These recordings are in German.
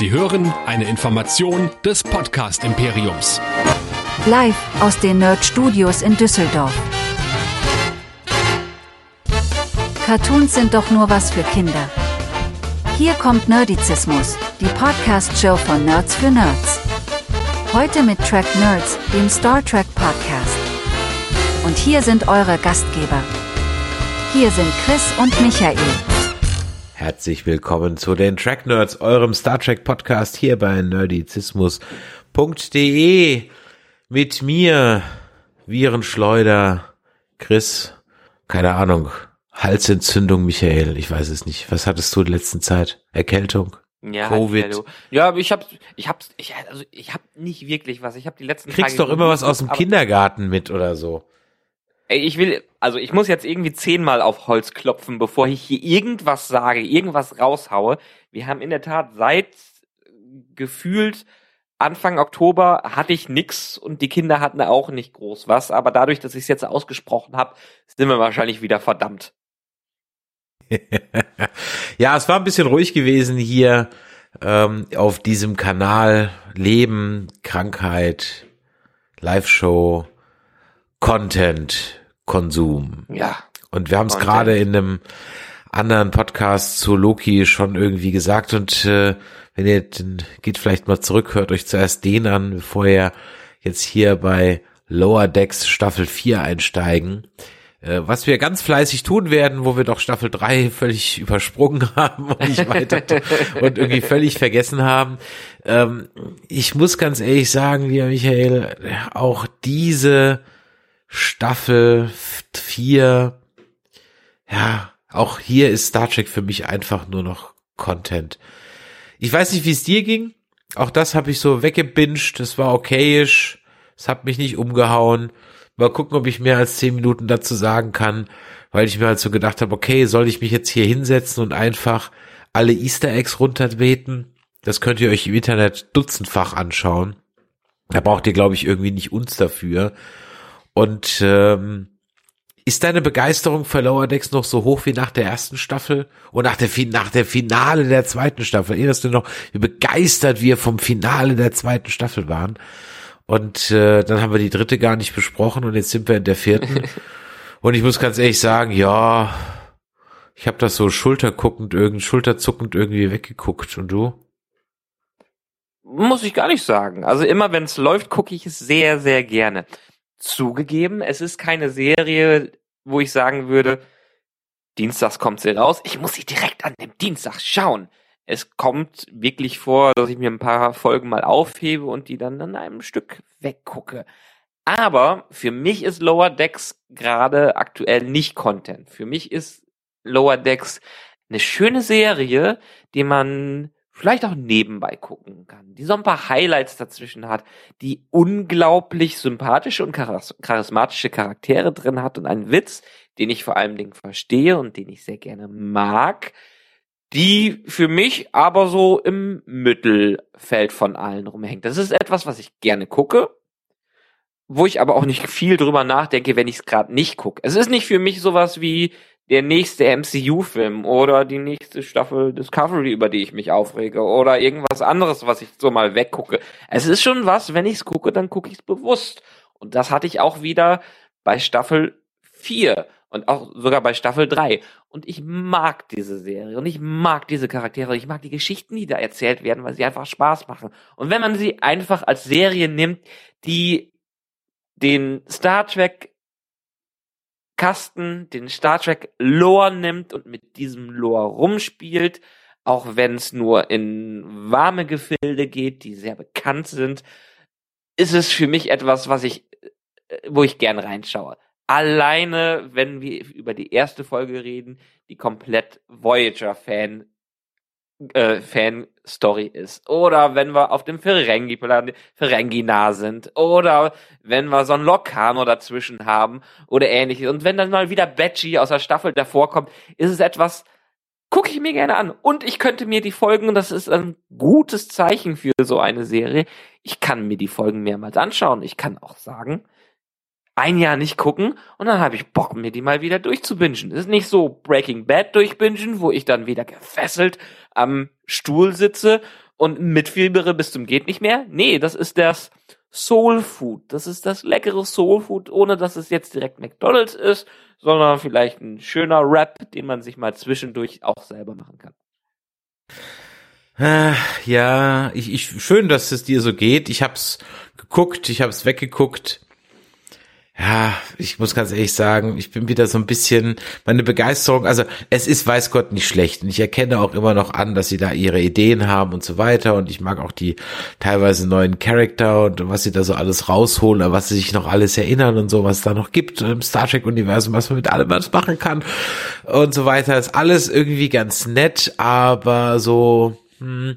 Sie hören eine Information des Podcast Imperiums. Live aus den Nerd Studios in Düsseldorf. Cartoons sind doch nur was für Kinder. Hier kommt Nerdizismus, die Podcast-Show von Nerds für Nerds. Heute mit Track Nerds, dem Star Trek Podcast. Und hier sind eure Gastgeber. Hier sind Chris und Michael. Herzlich willkommen zu den Track Nerds, eurem Star Trek Podcast hier bei nerdizismus.de. Mit mir, Virenschleuder, Chris, keine Ahnung, Halsentzündung, Michael, ich weiß es nicht. Was hattest du in der letzten Zeit? Erkältung? Ja, Covid. hallo. Ja, aber ich hab, ich hab, ich, also ich hab nicht wirklich was. Ich hab die letzten Kriegst Tage doch immer was aus dem Kindergarten mit oder so. Ich will, also ich muss jetzt irgendwie zehnmal auf Holz klopfen, bevor ich hier irgendwas sage, irgendwas raushaue. Wir haben in der Tat seit äh, gefühlt Anfang Oktober hatte ich nix und die Kinder hatten auch nicht groß was, aber dadurch, dass ich es jetzt ausgesprochen habe, sind wir wahrscheinlich wieder verdammt. ja, es war ein bisschen ruhig gewesen hier ähm, auf diesem Kanal. Leben, Krankheit, Live-Show, Content, Konsum. Ja. Und wir haben es gerade in einem anderen Podcast zu Loki schon irgendwie gesagt. Und äh, wenn ihr den, geht vielleicht mal zurück, hört euch zuerst den an, bevor ihr jetzt hier bei Lower Decks Staffel 4 einsteigen. Äh, was wir ganz fleißig tun werden, wo wir doch Staffel 3 völlig übersprungen haben und nicht weiter und irgendwie völlig vergessen haben. Ähm, ich muss ganz ehrlich sagen, lieber Michael, auch diese Staffel 4, ja, auch hier ist Star Trek für mich einfach nur noch Content. Ich weiß nicht, wie es dir ging. Auch das habe ich so weggebinged. Das war okayisch. Es hat mich nicht umgehauen. Mal gucken, ob ich mehr als zehn Minuten dazu sagen kann, weil ich mir halt so gedacht habe, okay, soll ich mich jetzt hier hinsetzen und einfach alle Easter Eggs runterbeten? Das könnt ihr euch im Internet dutzendfach anschauen. Da braucht ihr, glaube ich, irgendwie nicht uns dafür. Und ähm, ist deine Begeisterung für Lower Decks noch so hoch wie nach der ersten Staffel und nach der, nach der Finale der zweiten Staffel? Erinnerst du noch, wie begeistert wir vom Finale der zweiten Staffel waren? Und äh, dann haben wir die dritte gar nicht besprochen und jetzt sind wir in der vierten. und ich muss ganz ehrlich sagen, ja, ich habe das so schulterguckend, irgend, schulterzuckend irgendwie weggeguckt. Und du? Muss ich gar nicht sagen. Also immer wenn es läuft, gucke ich es sehr, sehr gerne. Zugegeben, es ist keine Serie, wo ich sagen würde, Dienstags kommt sie raus, ich muss sie direkt an dem Dienstag schauen. Es kommt wirklich vor, dass ich mir ein paar Folgen mal aufhebe und die dann an einem Stück weggucke. Aber für mich ist Lower Decks gerade aktuell nicht Content. Für mich ist Lower Decks eine schöne Serie, die man vielleicht auch nebenbei gucken kann, die so ein paar Highlights dazwischen hat, die unglaublich sympathische und charis- charismatische Charaktere drin hat und einen Witz, den ich vor allen Dingen verstehe und den ich sehr gerne mag, die für mich aber so im Mittelfeld von allen rumhängt. Das ist etwas, was ich gerne gucke, wo ich aber auch nicht viel drüber nachdenke, wenn ich es gerade nicht gucke. Es ist nicht für mich sowas wie der nächste MCU-Film oder die nächste Staffel Discovery, über die ich mich aufrege oder irgendwas anderes, was ich so mal weggucke. Es ist schon was, wenn ich es gucke, dann gucke ich es bewusst. Und das hatte ich auch wieder bei Staffel 4 und auch sogar bei Staffel 3. Und ich mag diese Serie und ich mag diese Charaktere, ich mag die Geschichten, die da erzählt werden, weil sie einfach Spaß machen. Und wenn man sie einfach als Serie nimmt, die den Star Trek Kasten, den Star Trek Lore nimmt und mit diesem Lore rumspielt, auch wenn es nur in warme Gefilde geht, die sehr bekannt sind, ist es für mich etwas, was ich, äh, wo ich gern reinschaue. Alleine, wenn wir über die erste Folge reden, die komplett Voyager-Fan äh, Fan-Story ist. Oder wenn wir auf dem Ferengi, Ferengi nah sind. Oder wenn wir so einen Locarno dazwischen haben oder ähnliches. Und wenn dann mal wieder Betchy aus der Staffel davor kommt, ist es etwas, gucke ich mir gerne an. Und ich könnte mir die Folgen, das ist ein gutes Zeichen für so eine Serie, ich kann mir die Folgen mehrmals anschauen. Ich kann auch sagen, ein Jahr nicht gucken und dann habe ich Bock, mir die mal wieder durchzubingen. Es ist nicht so Breaking Bad durchbingen, wo ich dann wieder gefesselt am Stuhl sitze und mitfiebere bis zum geht nicht mehr. Nee, das ist das Soul Food. Das ist das leckere Soul Food, ohne dass es jetzt direkt McDonald's ist, sondern vielleicht ein schöner Wrap, den man sich mal zwischendurch auch selber machen kann. Äh, ja, ich, ich schön, dass es dir so geht. Ich hab's geguckt, ich hab's weggeguckt. Ja, ich muss ganz ehrlich sagen, ich bin wieder so ein bisschen meine Begeisterung. Also es ist, weiß Gott, nicht schlecht. Und ich erkenne auch immer noch an, dass sie da ihre Ideen haben und so weiter. Und ich mag auch die teilweise neuen Charakter und was sie da so alles rausholen, was sie sich noch alles erinnern und so, was es da noch gibt im Star Trek Universum, was man mit allem was machen kann und so weiter. Ist alles irgendwie ganz nett, aber so, hm,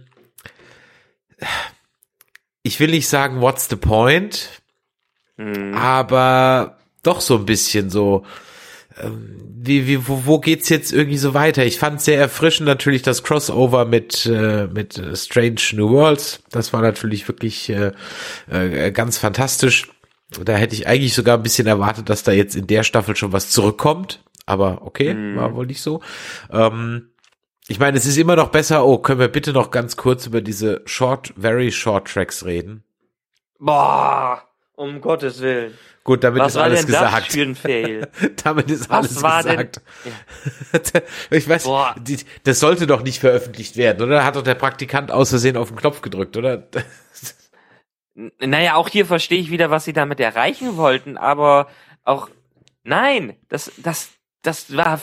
ich will nicht sagen, what's the point? Mhm. Aber doch so ein bisschen so, ähm, wie, wie, wo, wo geht's jetzt irgendwie so weiter? Ich fand sehr erfrischend natürlich das Crossover mit, äh, mit Strange New Worlds. Das war natürlich wirklich äh, äh, ganz fantastisch. Da hätte ich eigentlich sogar ein bisschen erwartet, dass da jetzt in der Staffel schon was zurückkommt. Aber okay, mhm. war wohl nicht so. Ähm, ich meine, es ist immer noch besser. Oh, können wir bitte noch ganz kurz über diese Short, Very Short Tracks reden? Boah. Um Gottes Willen. Gut, damit Was ist alles gesagt. Damit ist Was alles war gesagt. Ja. ich weiß, die, das sollte doch nicht veröffentlicht werden, oder? Da hat doch der Praktikant aus Versehen auf den Knopf gedrückt, oder? naja, auch hier verstehe ich wieder, was sie damit erreichen wollten, aber auch, nein, das, das, das war,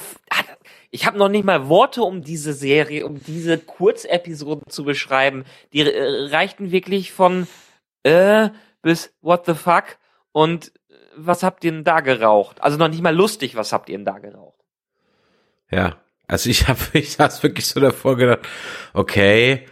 ich habe noch nicht mal Worte, um diese Serie, um diese Kurzepisoden zu beschreiben. Die äh, reichten wirklich von, äh, bis What the fuck und äh, was habt ihr denn da geraucht? Also noch nicht mal lustig, was habt ihr denn da geraucht? Ja, also ich habe ich hab's wirklich so davor gedacht, okay,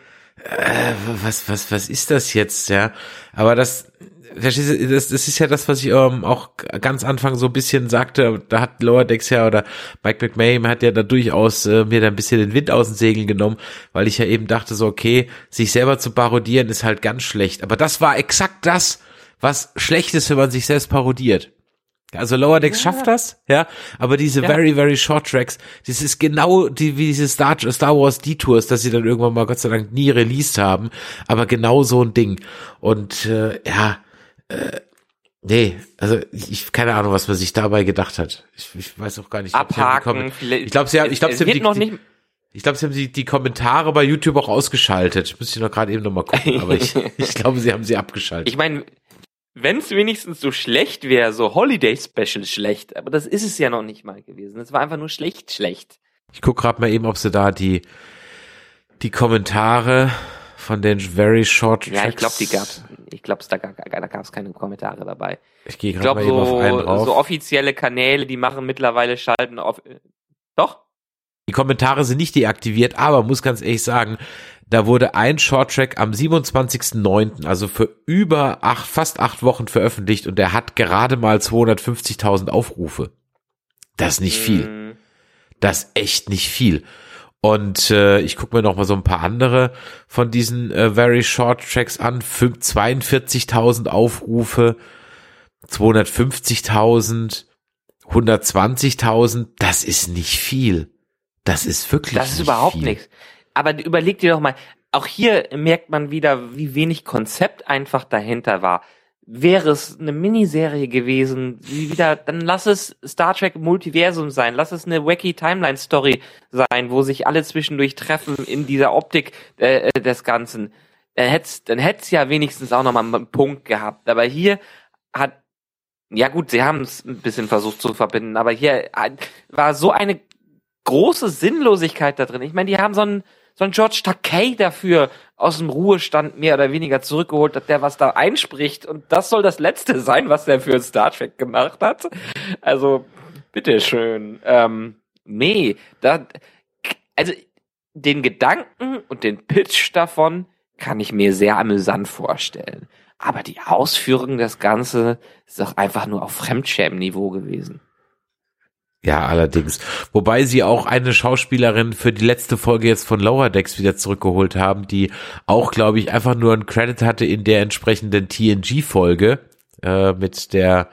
äh, was was was ist das jetzt, ja? Aber das verstehst du, das, das ist ja das, was ich ähm, auch ganz Anfang so ein bisschen sagte, da hat Lower Decks ja oder Mike McMahon hat ja da durchaus äh, mir da ein bisschen den Wind aus den Segeln genommen, weil ich ja eben dachte so, okay, sich selber zu parodieren ist halt ganz schlecht. Aber das war exakt das, was schlecht ist, wenn man sich selbst parodiert. Also Lower Decks ja. schafft das, ja, aber diese ja. very, very short tracks, das ist genau die, wie diese Star, Star Wars Detours, dass sie dann irgendwann mal Gott sei Dank nie released haben, aber genau so ein Ding. Und äh, ja, äh, nee, also ich, ich keine Ahnung, was man sich dabei gedacht hat. Ich, ich weiß auch gar nicht. Abhaken. Ich glaube, sie haben, ich glaube, sie haben die, noch nicht ich glaube, sie haben die, die Kommentare bei YouTube auch ausgeschaltet. Ich muss ich noch gerade eben noch mal gucken, aber ich, ich glaube, sie haben sie abgeschaltet. Ich meine, wenn es wenigstens so schlecht wäre, so Holiday Special schlecht, aber das ist es ja noch nicht mal gewesen. Es war einfach nur schlecht, schlecht. Ich guck gerade mal eben, ob sie da die die Kommentare von den Very Short Tracks. Ja, ich glaube, die gab's. Ich glaube, da, da gab es keine Kommentare dabei. Ich gehe gerade so, auf einen drauf. So offizielle Kanäle, die machen mittlerweile schalten auf. Doch? Die Kommentare sind nicht deaktiviert, aber muss ganz ehrlich sagen, da wurde ein Shorttrack am 27.09., also für über acht, fast acht Wochen veröffentlicht und der hat gerade mal 250.000 Aufrufe. Das ist nicht viel. Mhm. Das ist echt nicht viel. Und äh, ich gucke mir noch mal so ein paar andere von diesen äh, Very Short Tracks an. 42.000 Aufrufe, 250.000, 120.000. Das ist nicht viel. Das ist wirklich Das ist überhaupt viel. nichts. Aber überleg dir doch mal, auch hier merkt man wieder, wie wenig Konzept einfach dahinter war wäre es eine Miniserie gewesen, wie wieder, dann lass es Star Trek Multiversum sein, lass es eine wacky Timeline Story sein, wo sich alle zwischendurch treffen in dieser Optik äh, äh des Ganzen. Dann hätt's, dann hätt's ja wenigstens auch nochmal einen Punkt gehabt. Aber hier hat, ja gut, sie haben es ein bisschen versucht zu verbinden, aber hier war so eine große Sinnlosigkeit da drin. Ich meine, die haben so einen, so einen George Takei dafür aus dem Ruhestand mehr oder weniger zurückgeholt hat, der was da einspricht. Und das soll das Letzte sein, was der für Star Trek gemacht hat. Also, bitteschön. Ähm, nee, da, also, den Gedanken und den Pitch davon kann ich mir sehr amüsant vorstellen. Aber die Ausführung des Ganze ist doch einfach nur auf Fremdschämen-Niveau gewesen. Ja, allerdings. Wobei sie auch eine Schauspielerin für die letzte Folge jetzt von Lower Decks wieder zurückgeholt haben, die auch, glaube ich, einfach nur einen Credit hatte in der entsprechenden TNG-Folge äh, mit der,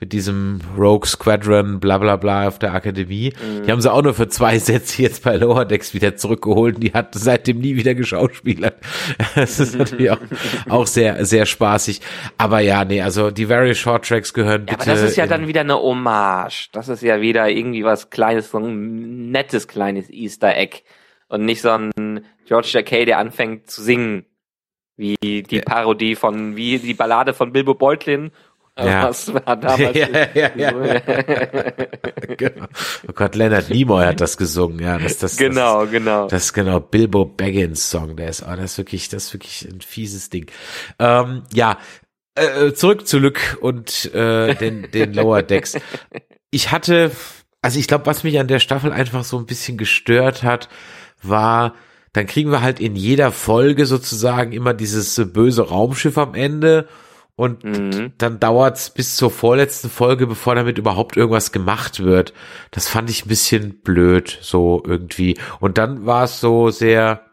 mit diesem Rogue Squadron, bla bla bla auf der Akademie. Mhm. Die haben sie auch nur für zwei Sätze jetzt bei Lower Decks wieder zurückgeholt. Die hat seitdem nie wieder geschauspielert. Das ist natürlich auch, auch sehr, sehr spaßig. Aber ja, nee, also die Very Short Tracks gehören ja, bitte. Aber das ist ja dann wieder eine Hommage. Das ist ja wieder irgendwie was Kleines, so ein nettes kleines Easter Egg. Und nicht so ein George Takei, der anfängt zu singen. Wie die. Parodie von, wie die Ballade von Bilbo Beutlin ja. Was war damals? ja, ja, ja. genau. Oh Gott, Leonard Nimoy hat das gesungen, ja. Das, das, genau, das, genau. Das ist genau Bilbo Baggins Song, der ist, oh, das ist wirklich, das ist wirklich ein fieses Ding. Ähm, ja, äh, zurück zu Lück und äh, den, den Lower Decks. Ich hatte, also ich glaube, was mich an der Staffel einfach so ein bisschen gestört hat, war, dann kriegen wir halt in jeder Folge sozusagen immer dieses böse Raumschiff am Ende und mhm. dann dauert's bis zur vorletzten Folge, bevor damit überhaupt irgendwas gemacht wird. Das fand ich ein bisschen blöd, so irgendwie. Und dann war es so sehr,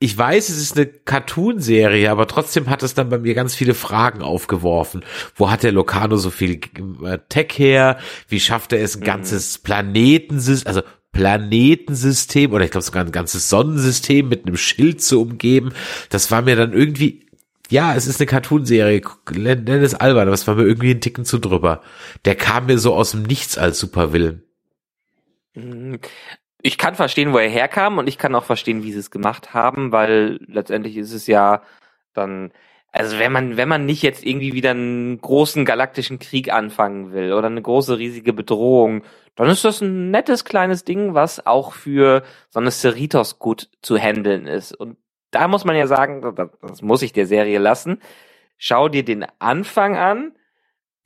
ich weiß, es ist eine Cartoon-Serie, aber trotzdem hat es dann bei mir ganz viele Fragen aufgeworfen. Wo hat der Locano so viel äh, Tech her? Wie schafft er es, ein mhm. ganzes Planetensystem, also Planetensystem oder ich glaube sogar ein ganzes Sonnensystem mit einem Schild zu umgeben? Das war mir dann irgendwie ja, es ist eine Cartoonserie, nenn es albern, aber es war mir irgendwie ein Ticken zu drüber. Der kam mir so aus dem Nichts als Supervillain. Mhm. Ich kann verstehen, wo er herkam und ich kann auch verstehen, wie sie es gemacht haben, weil letztendlich ist es ja dann, also wenn man, wenn man nicht jetzt irgendwie wieder einen großen galaktischen Krieg anfangen will oder eine große riesige Bedrohung, dann ist das ein nettes kleines Ding, was auch für so eine Cerritos gut zu handeln ist. Und da muss man ja sagen, das muss ich der Serie lassen. Schau dir den Anfang an,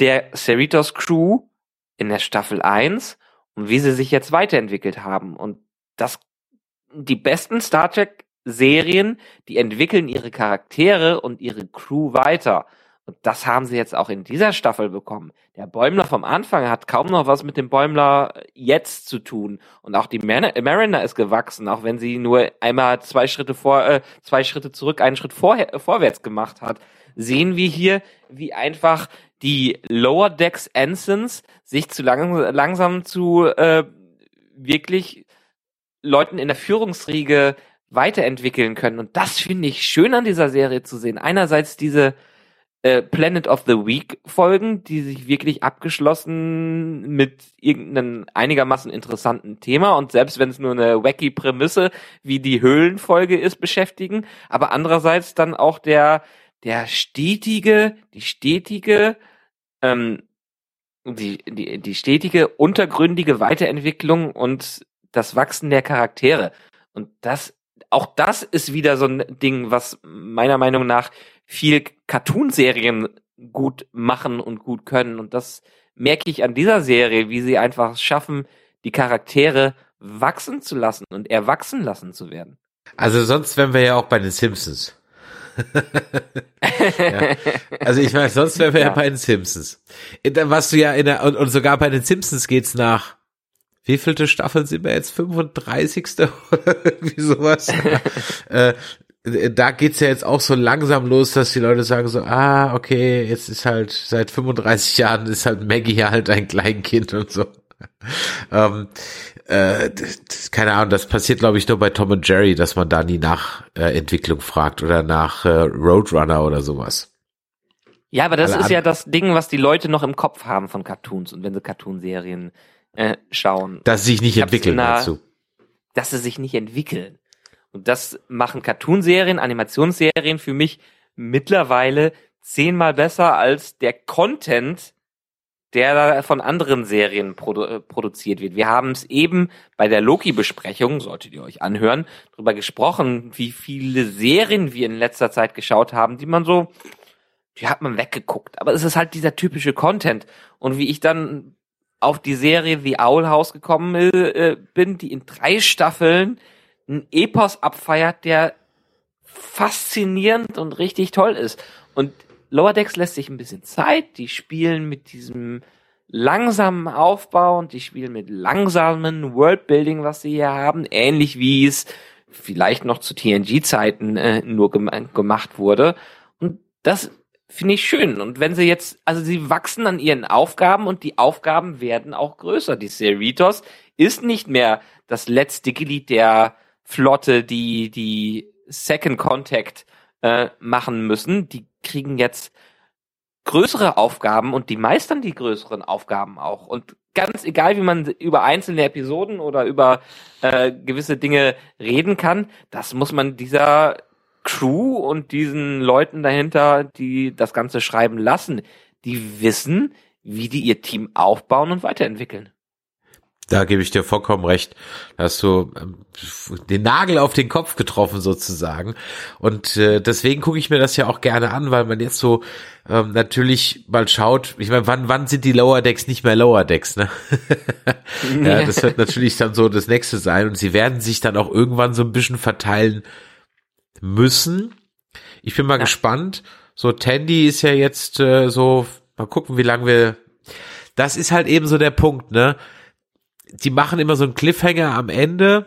der Cerritos Crew in der Staffel 1 und wie sie sich jetzt weiterentwickelt haben. Und das, die besten Star Trek Serien, die entwickeln ihre Charaktere und ihre Crew weiter. Und das haben sie jetzt auch in dieser Staffel bekommen. Der Bäumler vom Anfang hat kaum noch was mit dem Bäumler jetzt zu tun. Und auch die Mariner ist gewachsen, auch wenn sie nur einmal zwei Schritte vor, äh, zwei Schritte zurück, einen Schritt vorher, vorwärts gemacht hat. Sehen wir hier, wie einfach die Lower Decks Ensigns sich zu lang, langsam zu äh, wirklich Leuten in der Führungsriege weiterentwickeln können. Und das finde ich schön an dieser Serie zu sehen. Einerseits diese äh, Planet of the Week Folgen, die sich wirklich abgeschlossen mit irgendeinem einigermaßen interessanten Thema und selbst wenn es nur eine wacky Prämisse wie die Höhlenfolge ist, beschäftigen, aber andererseits dann auch der der stetige, die stetige ähm, die, die, die stetige, untergründige Weiterentwicklung und das Wachsen der Charaktere. Und das, auch das ist wieder so ein Ding, was meiner Meinung nach viel Cartoonserien gut machen und gut können. Und das merke ich an dieser Serie, wie sie einfach schaffen, die Charaktere wachsen zu lassen und erwachsen lassen zu werden. Also sonst wären wir ja auch bei den Simpsons. ja. Also ich meine, sonst wären wir ja. ja bei den Simpsons. Was du ja in der, und, und sogar bei den Simpsons geht's nach, wie vielte Staffel sind wir jetzt? 35. oder irgendwie sowas? äh, da geht's ja jetzt auch so langsam los, dass die Leute sagen so, ah, okay, jetzt ist halt seit 35 Jahren ist halt Maggie ja halt ein Kleinkind und so. ähm, äh, keine Ahnung, das passiert glaube ich nur bei Tom und Jerry, dass man da nie nach äh, Entwicklung fragt oder nach äh, Roadrunner oder sowas. Ja, aber das Alle ist ja das Ding, was die Leute noch im Kopf haben von Cartoons und wenn sie Cartoonserien äh, schauen. Dass sie sich nicht entwickeln dazu. Dass sie sich nicht entwickeln. Und das machen Cartoonserien, Animationsserien für mich mittlerweile zehnmal besser als der Content, der von anderen Serien produ äh, produziert wird. Wir haben es eben bei der Loki-Besprechung, solltet ihr euch anhören, darüber gesprochen, wie viele Serien wir in letzter Zeit geschaut haben, die man so, die hat man weggeguckt. Aber es ist halt dieser typische Content. Und wie ich dann auf die Serie The Owl House gekommen äh, bin, die in drei Staffeln ein Epos abfeiert, der faszinierend und richtig toll ist. Und Lower Decks lässt sich ein bisschen Zeit, die spielen mit diesem langsamen Aufbau und die spielen mit langsamen Worldbuilding, was sie hier haben, ähnlich wie es vielleicht noch zu TNG-Zeiten äh, nur gem gemacht wurde. Und das finde ich schön. Und wenn sie jetzt, also sie wachsen an ihren Aufgaben und die Aufgaben werden auch größer. Die Cerritos ist nicht mehr das letzte Glied der Flotte, die die Second Contact äh, machen müssen. Die kriegen jetzt größere Aufgaben und die meistern die größeren Aufgaben auch. Und ganz egal, wie man über einzelne Episoden oder über äh, gewisse Dinge reden kann, das muss man dieser Crew und diesen Leuten dahinter, die das Ganze schreiben lassen, die wissen, wie die ihr Team aufbauen und weiterentwickeln. Da gebe ich dir vollkommen recht. Da hast du ähm, den Nagel auf den Kopf getroffen sozusagen. Und äh, deswegen gucke ich mir das ja auch gerne an, weil man jetzt so ähm, natürlich mal schaut, ich meine, wann, wann sind die Lower Decks nicht mehr Lower Decks, ne? ja, das wird natürlich dann so das nächste sein. Und sie werden sich dann auch irgendwann so ein bisschen verteilen müssen. Ich bin mal ja. gespannt. So, Tandy ist ja jetzt äh, so, mal gucken, wie lange wir. Das ist halt eben so der Punkt, ne? Die machen immer so einen Cliffhanger am Ende,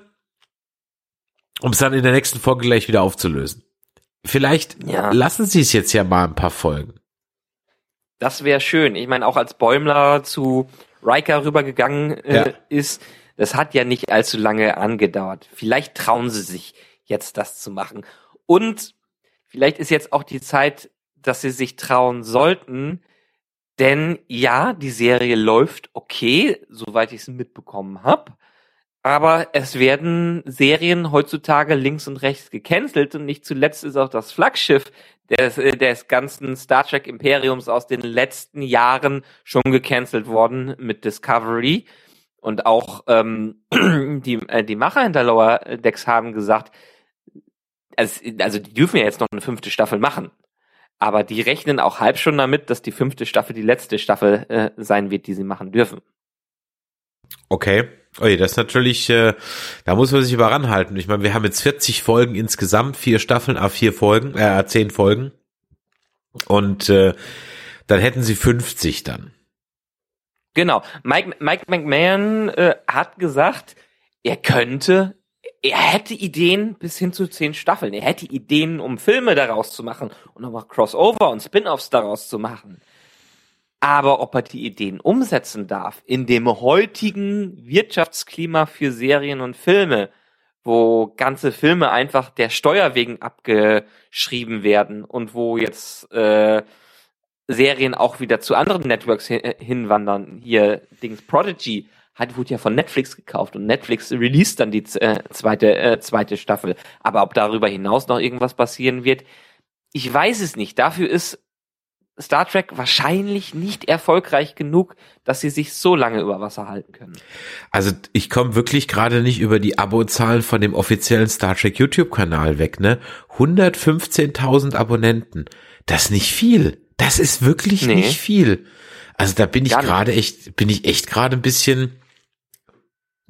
um es dann in der nächsten Folge gleich wieder aufzulösen. Vielleicht ja. lassen sie es jetzt ja mal ein paar Folgen. Das wäre schön. Ich meine, auch als Bäumler zu Riker rübergegangen äh, ja. ist, das hat ja nicht allzu lange angedauert. Vielleicht trauen sie sich jetzt das zu machen. Und vielleicht ist jetzt auch die Zeit, dass sie sich trauen sollten, denn ja, die Serie läuft okay, soweit ich es mitbekommen habe. Aber es werden Serien heutzutage links und rechts gecancelt und nicht zuletzt ist auch das Flaggschiff des, des ganzen Star Trek Imperiums aus den letzten Jahren schon gecancelt worden mit Discovery. Und auch ähm, die, äh, die Macher hinter Lower Decks haben gesagt, also, also die dürfen ja jetzt noch eine fünfte Staffel machen. Aber die rechnen auch halb schon damit, dass die fünfte Staffel die letzte Staffel äh, sein wird, die sie machen dürfen. Okay. Oje, das ist natürlich, äh, da muss man sich über ranhalten. Ich meine, wir haben jetzt 40 Folgen insgesamt, vier Staffeln, a vier Folgen, äh, zehn Folgen. Und äh, dann hätten sie 50 dann. Genau. Mike, Mike McMahon äh, hat gesagt, er könnte er hätte Ideen bis hin zu zehn Staffeln. Er hätte Ideen, um Filme daraus zu machen und nochmal Crossover und Spin-offs daraus zu machen. Aber ob er die Ideen umsetzen darf in dem heutigen Wirtschaftsklima für Serien und Filme, wo ganze Filme einfach der Steuer wegen abgeschrieben werden und wo jetzt äh, Serien auch wieder zu anderen Networks hin hinwandern. Hier Dings Prodigy hat, wurde ja von Netflix gekauft und Netflix released dann die äh, zweite, äh, zweite Staffel. Aber ob darüber hinaus noch irgendwas passieren wird, ich weiß es nicht. Dafür ist Star Trek wahrscheinlich nicht erfolgreich genug, dass sie sich so lange über Wasser halten können. Also ich komme wirklich gerade nicht über die Abozahlen von dem offiziellen Star Trek YouTube-Kanal weg, ne? 115.000 Abonnenten. Das ist nicht viel. Das ist wirklich nee. nicht viel. Also da bin ich gerade echt, bin ich echt gerade ein bisschen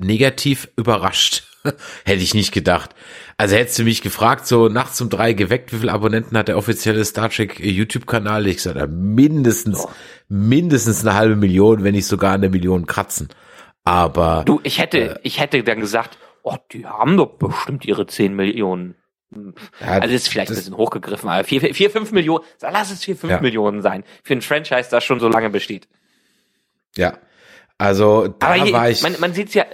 negativ überrascht. Hätte ich nicht gedacht. Also hättest du mich gefragt, so nachts um drei geweckt, wie viele Abonnenten hat der offizielle Star Trek YouTube-Kanal? Ich gesagt, mindestens, mindestens eine halbe Million, wenn nicht sogar eine Million kratzen. Aber. Du, ich hätte, äh, ich hätte dann gesagt, oh, die haben doch bestimmt ihre zehn Millionen. Ja, also ist vielleicht ein bisschen hochgegriffen, aber vier, vier, fünf Millionen, lass es vier, fünf ja. Millionen sein. Für ein Franchise, das schon so lange besteht. Ja. Also da aber hier, war ich. Man, man sieht's ja,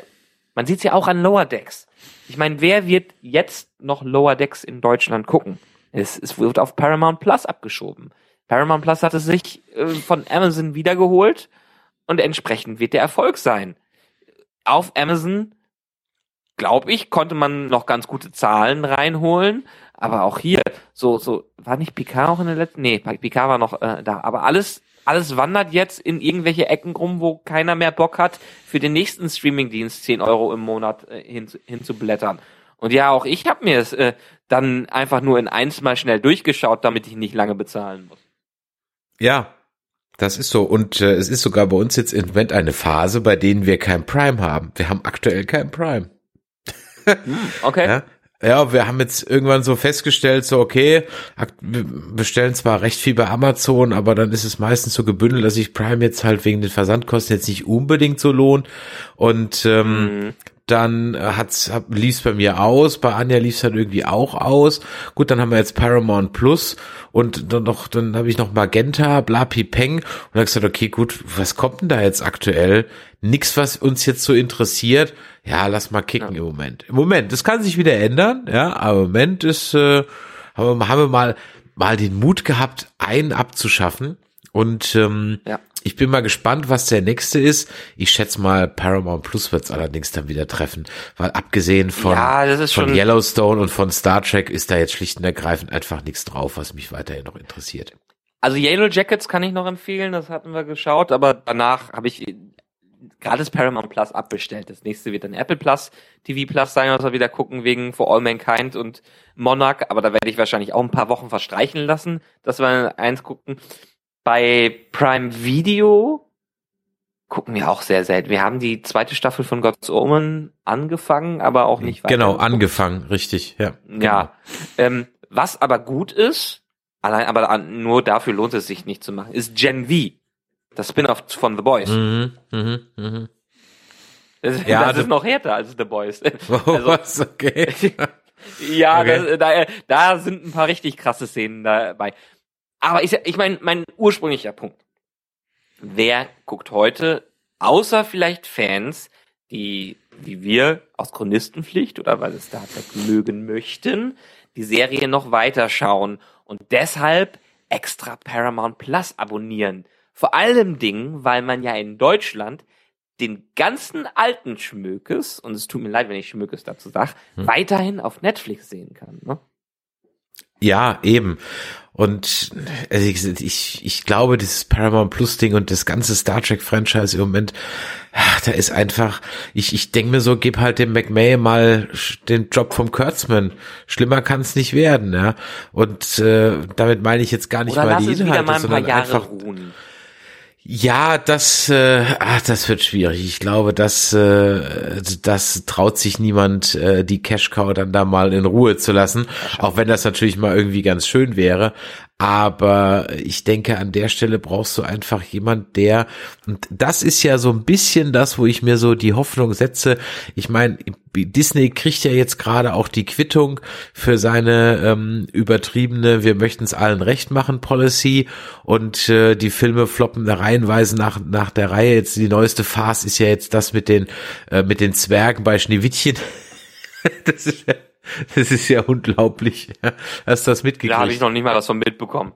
man sieht's ja auch an Lower Decks. Ich meine, wer wird jetzt noch Lower Decks in Deutschland gucken? Es, es wird auf Paramount Plus abgeschoben. Paramount Plus hat es sich äh, von Amazon wiedergeholt und entsprechend wird der Erfolg sein. Auf Amazon, glaube ich, konnte man noch ganz gute Zahlen reinholen, aber auch hier, so, so, war nicht Picard auch in der letzten, nee, Picard war noch äh, da, aber alles alles wandert jetzt in irgendwelche Ecken rum, wo keiner mehr Bock hat, für den nächsten Streamingdienst 10 Euro im Monat äh, hin, hinzublättern. Und ja, auch ich habe mir es äh, dann einfach nur in eins mal schnell durchgeschaut, damit ich nicht lange bezahlen muss. Ja, das ist so. Und äh, es ist sogar bei uns jetzt im Moment eine Phase, bei denen wir kein Prime haben. Wir haben aktuell kein Prime. Hm, okay. Ja, ja, wir haben jetzt irgendwann so festgestellt, so okay, wir bestellen zwar recht viel bei Amazon, aber dann ist es meistens so gebündelt, dass sich Prime jetzt halt wegen den Versandkosten jetzt nicht unbedingt so lohnt. Und ähm, mhm. Dann äh, hat's hab, lief's bei mir aus, bei Anja lief's dann irgendwie auch aus. Gut, dann haben wir jetzt Paramount Plus und dann noch, dann habe ich noch Magenta, bla Peng und dann gesagt, okay, gut, was kommt denn da jetzt aktuell? Nix, was uns jetzt so interessiert. Ja, lass mal kicken ja. im Moment. Im Moment, das kann sich wieder ändern, ja, aber im Moment ist, äh, haben, wir, haben wir mal mal den Mut gehabt, einen abzuschaffen und ähm, ja. Ich bin mal gespannt, was der nächste ist. Ich schätze mal, Paramount Plus wird es allerdings dann wieder treffen, weil abgesehen von, ja, von Yellowstone und von Star Trek ist da jetzt schlicht und ergreifend einfach nichts drauf, was mich weiterhin noch interessiert. Also Yellow Jackets kann ich noch empfehlen, das hatten wir geschaut, aber danach habe ich gerade das Paramount Plus abbestellt. Das nächste wird dann Apple Plus, TV Plus sein, was wir wieder gucken wegen For All Mankind und Monarch, aber da werde ich wahrscheinlich auch ein paar Wochen verstreichen lassen, dass wir eins gucken. Bei Prime Video gucken wir auch sehr selten. Wir haben die zweite Staffel von God's Omen angefangen, aber auch nicht weiter. Genau, angefangen, richtig, ja. Genau. Ja. Ähm, was aber gut ist, allein aber nur dafür lohnt es sich nicht zu machen, ist Gen V. Das Spin-off von The Boys. Mhm, mhm, mhm. Das, ja, das ist noch härter als The Boys. Oh, also, was? Okay. ja, okay. Das, da, da sind ein paar richtig krasse Szenen dabei. Aber ich, ich meine, mein ursprünglicher Punkt. Wer guckt heute, außer vielleicht Fans, die, wie wir, aus Chronistenpflicht oder weil sie Star Trek mögen möchten, die Serie noch weiterschauen und deshalb extra Paramount Plus abonnieren. Vor allem Dingen, weil man ja in Deutschland den ganzen alten Schmökes, und es tut mir leid, wenn ich Schmökes dazu sage, hm. weiterhin auf Netflix sehen kann. Ne? Ja, eben. Und also ich, ich, ich glaube, dieses Paramount Plus Ding und das ganze Star Trek Franchise im Moment, ach, da ist einfach, ich, ich denke mir so, gib halt dem McMahon mal den Job vom Kurtzman. Schlimmer kann es nicht werden, ja. Und äh, damit meine ich jetzt gar nicht Oder mal die Inhalte, sondern einfach. Ruhen. Ja, das, äh, ach, das wird schwierig. Ich glaube, das, äh, das traut sich niemand, äh, die Cash Cow dann da mal in Ruhe zu lassen. Auch wenn das natürlich mal irgendwie ganz schön wäre. Aber ich denke, an der Stelle brauchst du einfach jemand, der, und das ist ja so ein bisschen das, wo ich mir so die Hoffnung setze. Ich meine, Disney kriegt ja jetzt gerade auch die Quittung für seine ähm, übertriebene, wir möchten es allen recht machen Policy und äh, die Filme floppen da reihenweise nach, nach der Reihe. Jetzt die neueste Farce ist ja jetzt das mit den, äh, mit den Zwergen bei Schneewittchen. das ist ja Das ist ja unglaublich. Hast du das mitgekriegt? Da habe ich noch nicht mal was von mitbekommen.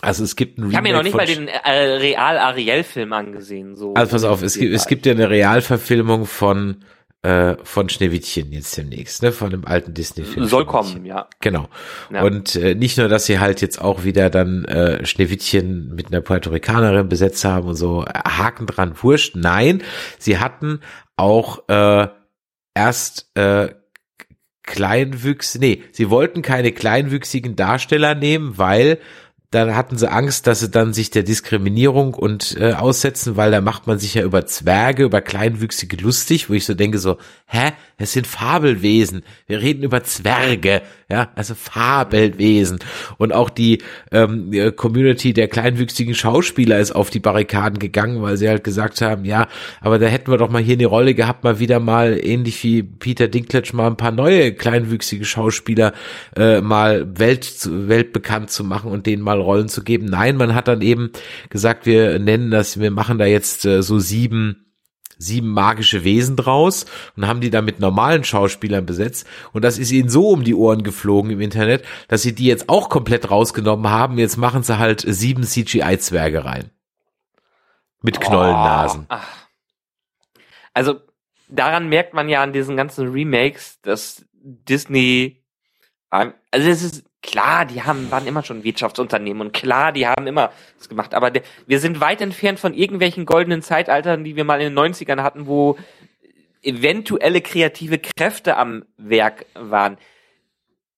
Also es gibt ein Ich habe mir noch nicht mal den äh, Real Ariel Film angesehen. So also pass auf, es gibt, es gibt ja eine Realverfilmung von äh, von Schneewittchen jetzt demnächst, ne, von dem alten Disney-Film. Soll kommen, ja. Genau. Ja. Und äh, nicht nur, dass sie halt jetzt auch wieder dann äh, Schneewittchen mit einer Puerto Ricanerin besetzt haben und so äh, Haken dran, wurscht. Nein, sie hatten auch äh, erst äh, kleinwüchs, nee, sie wollten keine kleinwüchsigen Darsteller nehmen, weil dann hatten sie Angst, dass sie dann sich der Diskriminierung und äh, aussetzen, weil da macht man sich ja über Zwerge, über Kleinwüchsige lustig, wo ich so denke so, hä, es sind Fabelwesen, wir reden über Zwerge, ja, also Fabelwesen und auch die ähm, Community der kleinwüchsigen Schauspieler ist auf die Barrikaden gegangen, weil sie halt gesagt haben, ja, aber da hätten wir doch mal hier eine Rolle gehabt, mal wieder mal ähnlich wie Peter Dinklage mal ein paar neue kleinwüchsige Schauspieler äh, mal Welt weltbekannt zu machen und denen mal Rollen zu geben. Nein, man hat dann eben gesagt, wir nennen das, wir machen da jetzt äh, so sieben sieben magische Wesen draus und haben die dann mit normalen Schauspielern besetzt. Und das ist ihnen so um die Ohren geflogen im Internet, dass sie die jetzt auch komplett rausgenommen haben. Jetzt machen sie halt sieben CGI-Zwerge rein. Mit Knollennasen. Oh, also daran merkt man ja an diesen ganzen Remakes, dass Disney, also es ist Klar, die haben, waren immer schon Wirtschaftsunternehmen und klar, die haben immer das gemacht, aber der, wir sind weit entfernt von irgendwelchen goldenen Zeitaltern, die wir mal in den 90ern hatten, wo eventuelle kreative Kräfte am Werk waren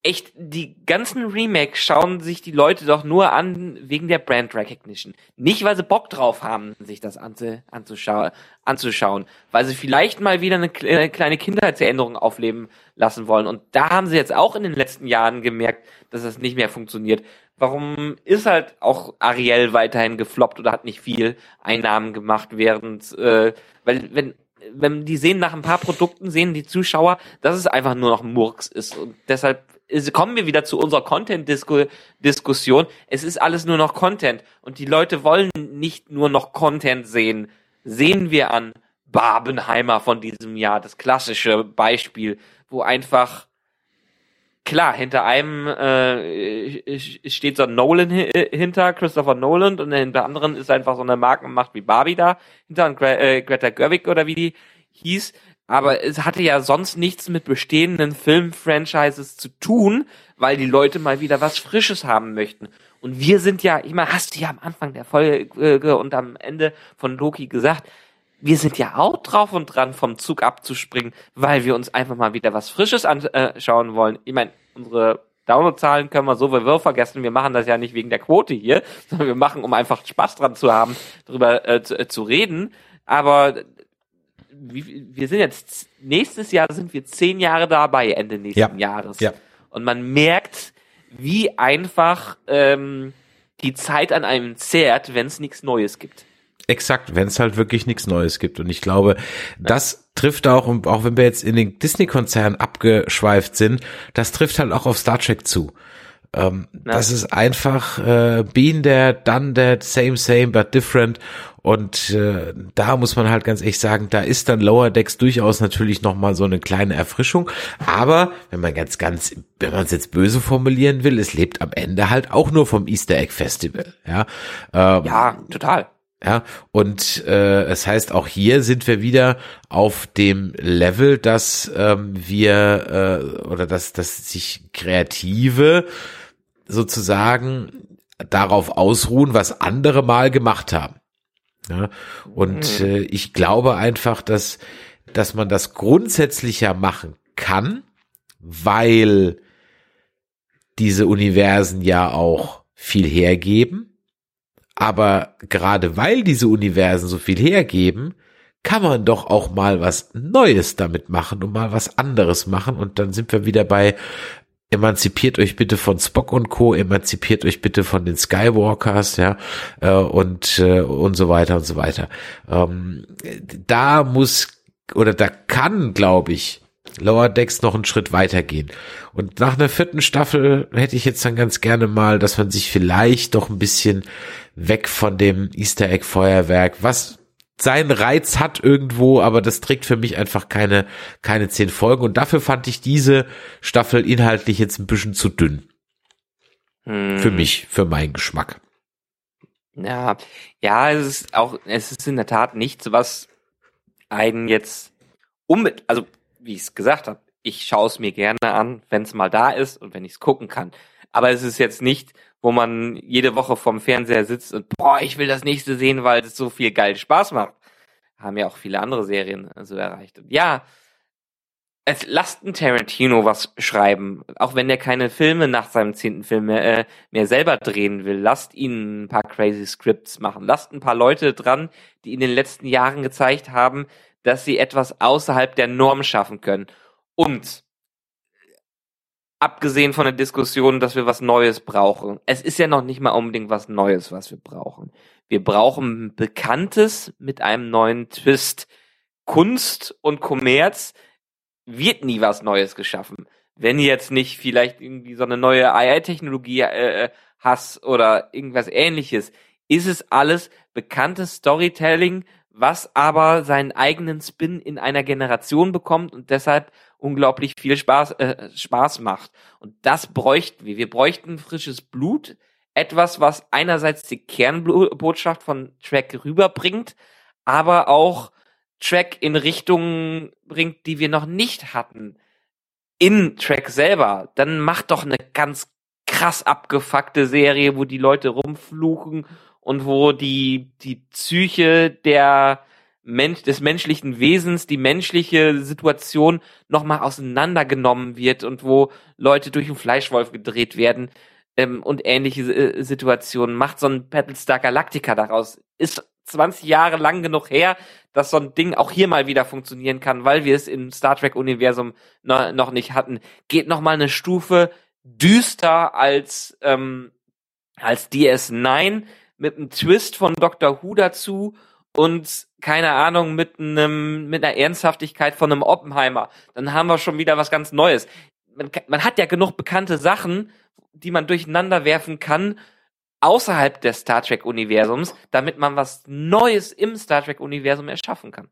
echt, die ganzen Remakes schauen sich die Leute doch nur an wegen der Brand Recognition. Nicht, weil sie Bock drauf haben, sich das anzuschauen, anzuschauen weil sie vielleicht mal wieder eine kleine Kindheitserinnerung aufleben lassen wollen. Und da haben sie jetzt auch in den letzten Jahren gemerkt, dass das nicht mehr funktioniert. Warum ist halt auch Ariel weiterhin gefloppt oder hat nicht viel Einnahmen gemacht, während, äh, weil wenn wenn die sehen nach ein paar Produkten, sehen die Zuschauer, dass es einfach nur noch Murks ist. Und deshalb kommen wir wieder zu unserer Content-Diskussion. Es ist alles nur noch Content. Und die Leute wollen nicht nur noch Content sehen. Sehen wir an Barbenheimer von diesem Jahr, das klassische Beispiel, wo einfach klar, hinter einem äh, steht so ein Nolan hinter, Christopher Nolan, und hinter anderen ist einfach so eine Markenmacht wie Barbie da, hinter Gre äh, Greta Gerwig oder wie die hieß. Aber es hatte ja sonst nichts mit bestehenden Filmfranchises zu tun, weil die Leute mal wieder was Frisches haben möchten. Und wir sind ja, immer hast du ja am Anfang der Folge und am Ende von Loki gesagt, wir sind ja auch drauf und dran, vom Zug abzuspringen, weil wir uns einfach mal wieder was Frisches anschauen wollen. Ich meine, unsere Downloadzahlen können wir so wie wir vergessen. Wir machen das ja nicht wegen der Quote hier, sondern wir machen, um einfach Spaß dran zu haben, darüber äh, zu, äh, zu, reden. Aber wie, wir sind jetzt, nächstes Jahr sind wir zehn Jahre dabei, Ende nächsten ja. Jahres. Ja. Und man merkt, wie einfach ähm, die Zeit an einem zehrt, wenn es nichts Neues gibt. Exakt, wenn es halt wirklich nichts Neues gibt. Und ich glaube, das trifft auch, und auch wenn wir jetzt in den Disney-Konzern abgeschweift sind, das trifft halt auch auf Star Trek zu. Ähm. Das ist einfach äh, been there, done that, same, same, but different. Und äh, da muss man halt ganz ehrlich sagen, da ist dann Lower Decks durchaus natürlich nochmal so eine kleine Erfrischung. Aber wenn man ganz, ganz, wenn man es jetzt böse formulieren will, es lebt am Ende halt auch nur vom Easter Egg Festival. Ja, ähm, ja total. Ja, und äh, es heißt, auch hier sind wir wieder auf dem Level, dass ähm, wir äh, oder dass, dass sich Kreative sozusagen darauf ausruhen, was andere mal gemacht haben. Ja, und mhm. äh, ich glaube einfach, dass, dass man das grundsätzlicher machen kann, weil diese Universen ja auch viel hergeben aber gerade weil diese Universen so viel hergeben, kann man doch auch mal was Neues damit machen und mal was anderes machen. Und dann sind wir wieder bei emanzipiert euch bitte von Spock und Co., emanzipiert euch bitte von den Skywalkers, ja, äh, und, äh, und so weiter und so weiter. Ähm, da muss oder da kann, glaube ich, Lower Decks noch einen Schritt weitergehen. Und nach einer vierten Staffel hätte ich jetzt dann ganz gerne mal, dass man sich vielleicht doch ein bisschen weg von dem Easter Egg Feuerwerk, was seinen Reiz hat irgendwo, aber das trägt für mich einfach keine, keine zehn Folgen. Und dafür fand ich diese Staffel inhaltlich jetzt ein bisschen zu dünn. Hm. Für mich, für meinen Geschmack. Ja, ja, es ist auch, es ist in der Tat nichts, was einen jetzt um, also wie ich es gesagt habe, ich schaue es mir gerne an, wenn es mal da ist und wenn ich es gucken kann. Aber es ist jetzt nicht, wo man jede Woche vorm Fernseher sitzt und boah, ich will das nächste sehen, weil es so viel geil Spaß macht. Haben ja auch viele andere Serien so erreicht. Und ja, es lasst ein Tarantino was schreiben, auch wenn er keine Filme nach seinem zehnten Film mehr, äh, mehr selber drehen will. Lasst ihn ein paar crazy Scripts machen. Lasst ein paar Leute dran, die in den letzten Jahren gezeigt haben, dass sie etwas außerhalb der Norm schaffen können. Und abgesehen von der Diskussion, dass wir was Neues brauchen, es ist ja noch nicht mal unbedingt was Neues, was wir brauchen. Wir brauchen Bekanntes mit einem neuen Twist. Kunst und Kommerz wird nie was Neues geschaffen. Wenn jetzt nicht vielleicht irgendwie so eine neue AI-Technologie äh, hast oder irgendwas ähnliches, ist es alles bekanntes Storytelling was aber seinen eigenen Spin in einer Generation bekommt und deshalb unglaublich viel Spaß, äh, Spaß macht. Und das bräuchten wir. Wir bräuchten frisches Blut, etwas, was einerseits die Kernbotschaft von Track rüberbringt, aber auch Track in Richtungen bringt, die wir noch nicht hatten. In Track selber. Dann macht doch eine ganz krass abgefuckte Serie, wo die Leute rumfluchen und wo die, die Psyche der Mensch, des menschlichen Wesens, die menschliche Situation nochmal auseinandergenommen wird und wo Leute durch einen Fleischwolf gedreht werden ähm, und ähnliche äh, Situationen. Macht so ein Battlestar Galactica daraus. Ist 20 Jahre lang genug her, dass so ein Ding auch hier mal wieder funktionieren kann, weil wir es im Star Trek Universum no, noch nicht hatten. Geht nochmal eine Stufe düster als, ähm, als DS9 mit einem Twist von Doctor Who dazu und keine Ahnung mit einem mit einer Ernsthaftigkeit von einem Oppenheimer, dann haben wir schon wieder was ganz Neues. Man, man hat ja genug bekannte Sachen, die man durcheinander werfen kann außerhalb des Star Trek Universums, damit man was Neues im Star Trek Universum erschaffen kann.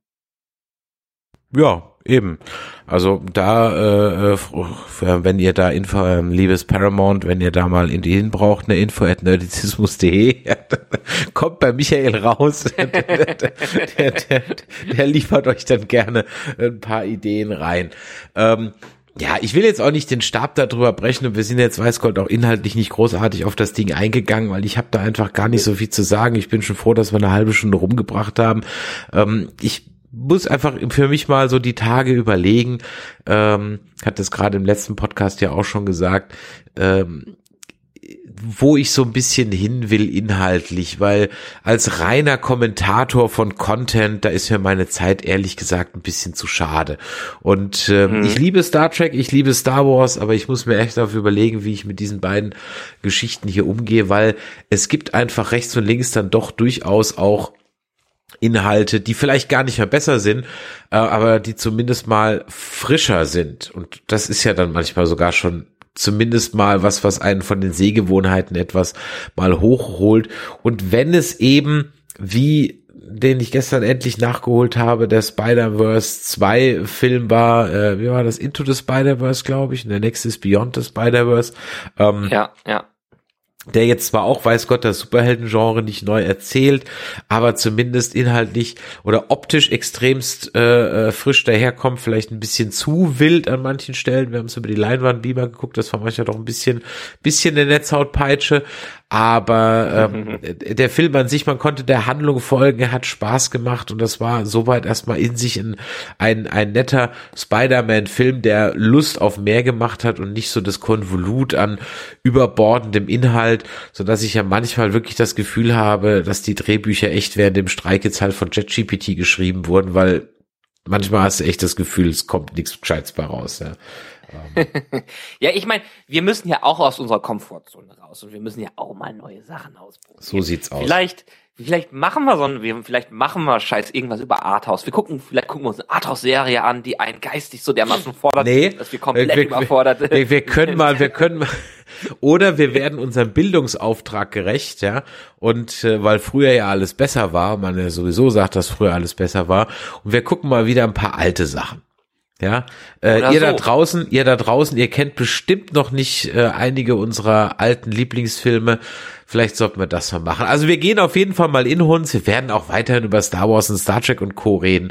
Ja, eben. Also da, äh, äh wenn ihr da Info, äh, liebes Paramount, wenn ihr da mal Ideen braucht, eine Info at nerdizismus.de, kommt bei Michael raus. der, der, der, der, liefert euch dann gerne ein paar Ideen rein. Ähm, ja, ich will jetzt auch nicht den Stab darüber brechen und wir sind jetzt, weiß Gott, auch inhaltlich nicht großartig auf das Ding eingegangen, weil ich habe da einfach gar nicht so viel zu sagen. Ich bin schon froh, dass wir eine halbe Stunde rumgebracht haben. Ähm, ich muss einfach für mich mal so die Tage überlegen, ähm, hat das gerade im letzten Podcast ja auch schon gesagt, ähm, wo ich so ein bisschen hin will inhaltlich, weil als reiner Kommentator von Content, da ist mir meine Zeit ehrlich gesagt ein bisschen zu schade. Und ähm, mhm. ich liebe Star Trek, ich liebe Star Wars, aber ich muss mir echt dafür überlegen, wie ich mit diesen beiden Geschichten hier umgehe, weil es gibt einfach rechts und links dann doch durchaus auch Inhalte, die vielleicht gar nicht mehr besser sind, äh, aber die zumindest mal frischer sind. Und das ist ja dann manchmal sogar schon zumindest mal was, was einen von den Sehgewohnheiten etwas mal hochholt. Und wenn es eben wie den ich gestern endlich nachgeholt habe, der Spider-Verse 2 Film war, äh, wie war das? Into the Spider-Verse, glaube ich, und der nächste ist Beyond the Spider-Verse. Ähm, ja, ja der jetzt zwar auch, weiß Gott, das Superhelden-Genre nicht neu erzählt, aber zumindest inhaltlich oder optisch extremst äh, äh, frisch daherkommt, vielleicht ein bisschen zu wild an manchen Stellen. Wir haben es über die Leinwandbeamer geguckt, das war manchmal doch ein bisschen, bisschen eine Netzhautpeitsche, aber ähm, der Film an sich, man konnte der Handlung folgen, er hat Spaß gemacht und das war soweit erstmal in sich ein, ein, ein netter Spider-Man-Film, der Lust auf mehr gemacht hat und nicht so das Konvolut an überbordendem Inhalt, so dass ich ja manchmal wirklich das Gefühl habe, dass die Drehbücher echt während dem Streik jetzt halt von JetGPT geschrieben wurden, weil manchmal hast du echt das Gefühl, es kommt nichts Gescheites bei raus. Ja. ja, ich meine, wir müssen ja auch aus unserer Komfortzone raus und wir müssen ja auch mal neue Sachen ausprobieren. So sieht's aus. Vielleicht, vielleicht machen wir so ein, vielleicht machen wir scheiß irgendwas über Arthouse. Wir gucken, vielleicht gucken wir uns eine Arthouse-Serie an, die einen geistig so dermaßen fordert, nee, dass wir komplett wir, überfordert. Wir, wir können mal, wir können mal, oder wir werden unserem Bildungsauftrag gerecht, ja. Und äh, weil früher ja alles besser war, man ja sowieso sagt, dass früher alles besser war, und wir gucken mal wieder ein paar alte Sachen. Ja, äh, ihr so. da draußen, ihr da draußen, ihr kennt bestimmt noch nicht äh, einige unserer alten Lieblingsfilme. Vielleicht sollten wir das mal machen. Also wir gehen auf jeden Fall mal in uns. Wir werden auch weiterhin über Star Wars und Star Trek und Co. reden.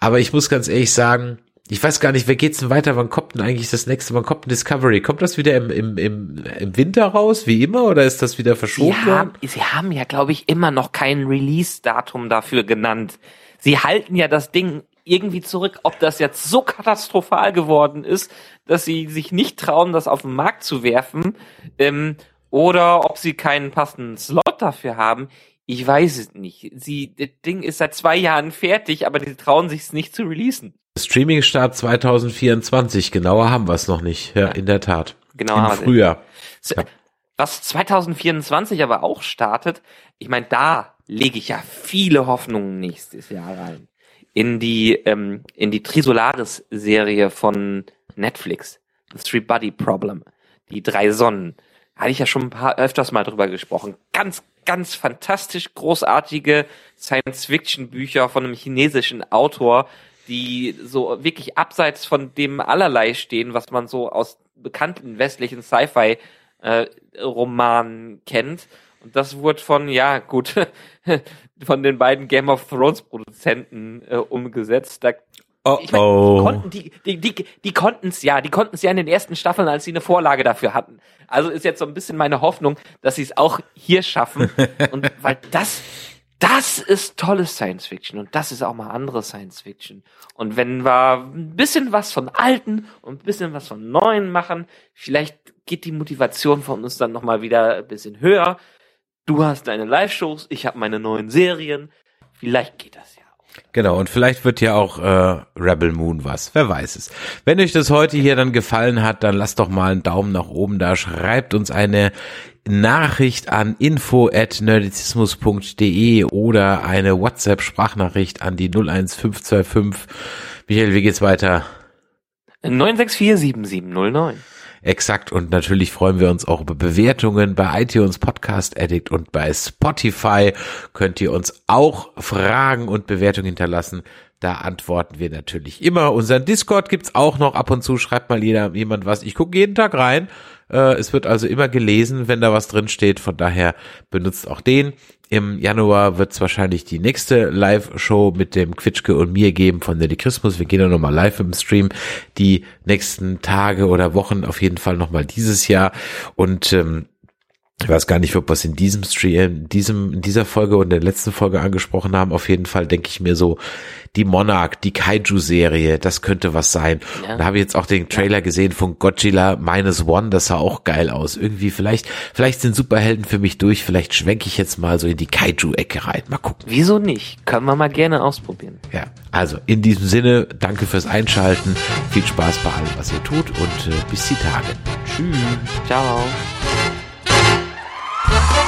Aber ich muss ganz ehrlich sagen, ich weiß gar nicht, wer geht's denn weiter? Wann kommt denn eigentlich das nächste? Wann kommt ein Discovery? Kommt das wieder im, im, im, im Winter raus, wie immer, oder ist das wieder verschoben sie haben, Sie haben ja, glaube ich, immer noch kein Release-Datum dafür genannt. Sie halten ja das Ding irgendwie zurück, ob das jetzt so katastrophal geworden ist, dass sie sich nicht trauen, das auf den Markt zu werfen, ähm, oder ob sie keinen passenden Slot dafür haben. Ich weiß es nicht. Sie, das Ding ist seit zwei Jahren fertig, aber die trauen sich es nicht zu releasen. Streaming-Start 2024, genauer haben wir es noch nicht. Ja, in der Tat. Genau. Im Frühjahr. Ja. Was 2024 aber auch startet, ich meine, da lege ich ja viele Hoffnungen nächstes Jahr rein in die ähm, in die Trisolaris-Serie von Netflix, The Three Body Problem, die drei Sonnen. Hatte ich ja schon ein paar öfters mal drüber gesprochen. Ganz, ganz fantastisch großartige Science-Fiction-Bücher von einem chinesischen Autor, die so wirklich abseits von dem allerlei stehen, was man so aus bekannten westlichen Sci-Fi-Romanen äh, kennt. Und das wurde von, ja, gut, von den beiden Game of Thrones Produzenten äh, umgesetzt. Da, oh, ich mein, oh. die konnten die die die, die konnten es ja, die konnten es ja in den ersten Staffeln, als sie eine Vorlage dafür hatten. Also ist jetzt so ein bisschen meine Hoffnung, dass sie es auch hier schaffen und weil das das ist tolles Science Fiction und das ist auch mal andere Science Fiction. Und wenn wir ein bisschen was von alten und ein bisschen was von neuen machen, vielleicht geht die Motivation von uns dann nochmal wieder ein bisschen höher. Du hast deine Live-Shows, ich habe meine neuen Serien. Vielleicht geht das ja. Genau, und vielleicht wird ja auch äh, Rebel Moon was. Wer weiß es. Wenn euch das heute hier dann gefallen hat, dann lasst doch mal einen Daumen nach oben da. Schreibt uns eine Nachricht an info at nerdizismus.de oder eine WhatsApp-Sprachnachricht an die 01525. Michael, wie geht's weiter? 9647709. Exakt. Und natürlich freuen wir uns auch über Bewertungen bei iTunes, Podcast Addict und bei Spotify. Könnt ihr uns auch Fragen und Bewertungen hinterlassen. Da antworten wir natürlich immer. Unseren Discord gibt's auch noch ab und zu. Schreibt mal jeder, jemand was. Ich gucke jeden Tag rein. Äh, es wird also immer gelesen, wenn da was drin steht. Von daher benutzt auch den. Im Januar wird es wahrscheinlich die nächste Live-Show mit dem Quitschke und mir geben von der Christmas. Wir gehen ja nochmal live im Stream die nächsten Tage oder Wochen auf jeden Fall nochmal dieses Jahr. Und ähm, ich weiß gar nicht, ob wir es in diesem Stream, in diesem, in dieser Folge und in der letzten Folge angesprochen haben. Auf jeden Fall denke ich mir so, die Monarch, die Kaiju-Serie, das könnte was sein. Ja. Und da habe ich jetzt auch den Trailer gesehen von Godzilla Minus One, das sah auch geil aus. Irgendwie, vielleicht, vielleicht sind Superhelden für mich durch, vielleicht schwenke ich jetzt mal so in die Kaiju-Ecke rein. Mal gucken. Wieso nicht? Können wir mal gerne ausprobieren. Ja, also in diesem Sinne, danke fürs Einschalten, viel Spaß bei allem, was ihr tut und äh, bis die Tage. Tschüss. Ciao.